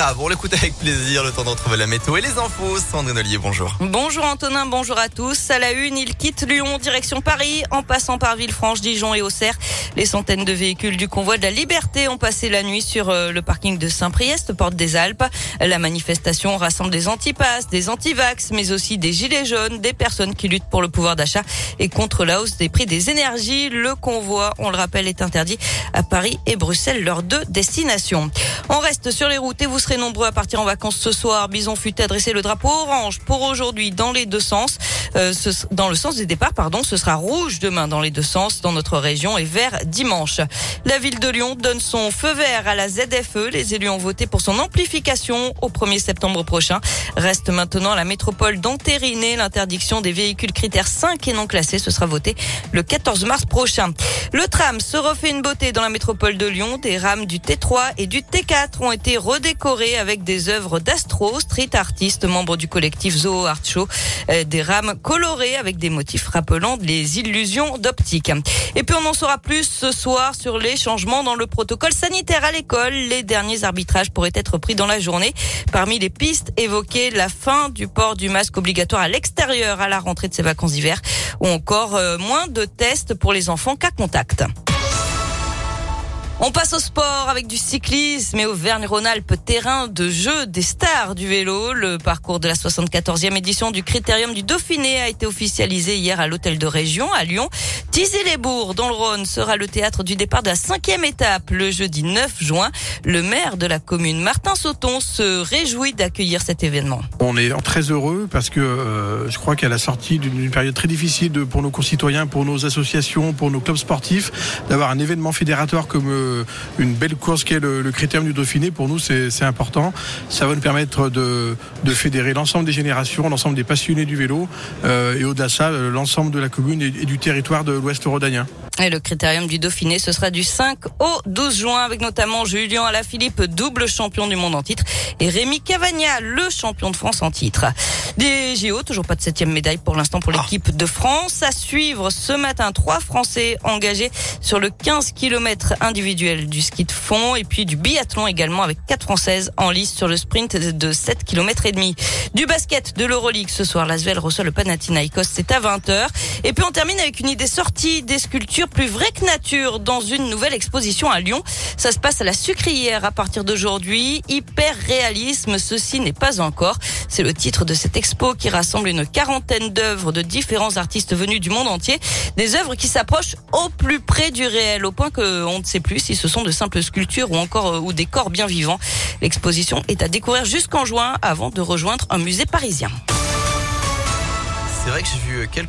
grave. On l'écoute avec plaisir. Le temps de la météo et les infos. Sandrine Ollier, bonjour. Bonjour Antonin, bonjour à tous. À la une, il quitte Lyon, direction Paris, en passant par Villefranche, Dijon et Auxerre. Les centaines de véhicules du convoi de la liberté ont passé la nuit sur euh, le parking de Saint-Priest, porte des Alpes. La manifestation rassemble des antipasses, des antivax, mais aussi des gilets jaunes, des personnes qui luttent pour le pouvoir d'achat et contre la hausse des prix des énergies. Le convoi, on le rappelle, est interdit à Paris et Bruxelles, leurs deux destinations. On reste sur les routes et vous serez nombreux à partir en vacances ce soir. Bison fut adressé le drapeau orange pour aujourd'hui dans les deux sens. Euh, ce, dans le sens des départs, pardon, ce sera rouge demain dans les deux sens dans notre région et vert dimanche. La ville de Lyon donne son feu vert à la ZFE. Les élus ont voté pour son amplification au 1er septembre prochain. Reste maintenant la métropole d'entériner l'interdiction des véhicules critères 5 et non classés. Ce sera voté le 14 mars prochain. Le tram se refait une beauté dans la métropole de Lyon. Des rames du T3 et du T4 ont été redécorées avec des œuvres d'astro, street artistes, membres du collectif Zoo Art Show. Euh, des rames colorées avec des motifs rappelant les illusions d'optique. Et puis on en saura plus ce soir sur les changements dans le protocole sanitaire à l'école. Les derniers arbitrages pourraient être pris dans la journée. Parmi les pistes évoquées, la fin du port du masque obligatoire à l'extérieur à la rentrée de ces vacances d'hiver ou encore euh, moins de tests pour les enfants qu'à contact. On passe au sport avec du cyclisme et au Vergne-Rhône-Alpes, terrain de jeu des stars du vélo. Le parcours de la 74e édition du Critérium du Dauphiné a été officialisé hier à l'hôtel de région à Lyon. Tizy-les-Bourgs, dans le Rhône, sera le théâtre du départ de la cinquième étape le jeudi 9 juin. Le maire de la commune, Martin Sauton, se réjouit d'accueillir cet événement. On est très heureux parce que euh, je crois qu'à la sortie d'une période très difficile pour nos concitoyens, pour nos associations, pour nos clubs sportifs, d'avoir un événement fédérateur comme euh, une belle course qui est le, le Critérium du Dauphiné, pour nous, c'est important. Ça va nous permettre de, fédérer l'ensemble des générations, l'ensemble des passionnés du vélo euh, et au-delà de ça, l'ensemble de la commune et, et du territoire de l'Ouest rhodanien. Et le critérium du Dauphiné, ce sera du 5 au 12 juin avec notamment Julien Alaphilippe, double champion du monde en titre, et Rémi Cavagna, le champion de France en titre. Des JO, toujours pas de septième médaille pour l'instant pour l'équipe de France. À suivre ce matin, trois Français engagés sur le 15 km individuel du ski de fond et puis du biathlon également avec quatre Françaises en lice sur le sprint de 7 km et demi. Du basket de l'Euroleague ce soir, l'Asvel reçoit le Panathinaikos, c'est à 20h. Et puis on termine avec une idée sortie des sculptures plus vraies que nature dans une nouvelle exposition à Lyon. Ça se passe à la sucrière à partir d'aujourd'hui. Hyper réalisme, ceci n'est pas encore. C'est le titre de cette expo qui rassemble une quarantaine d'œuvres de différents artistes venus du monde entier. Des œuvres qui s'approchent au plus près du réel, au point qu'on ne sait plus si ce sont de simples sculptures ou encore euh, ou des corps bien vivants. L'exposition est à découvrir jusqu'en juin avant de rejoindre un musée parisien. C'est vrai que j'ai vu quelques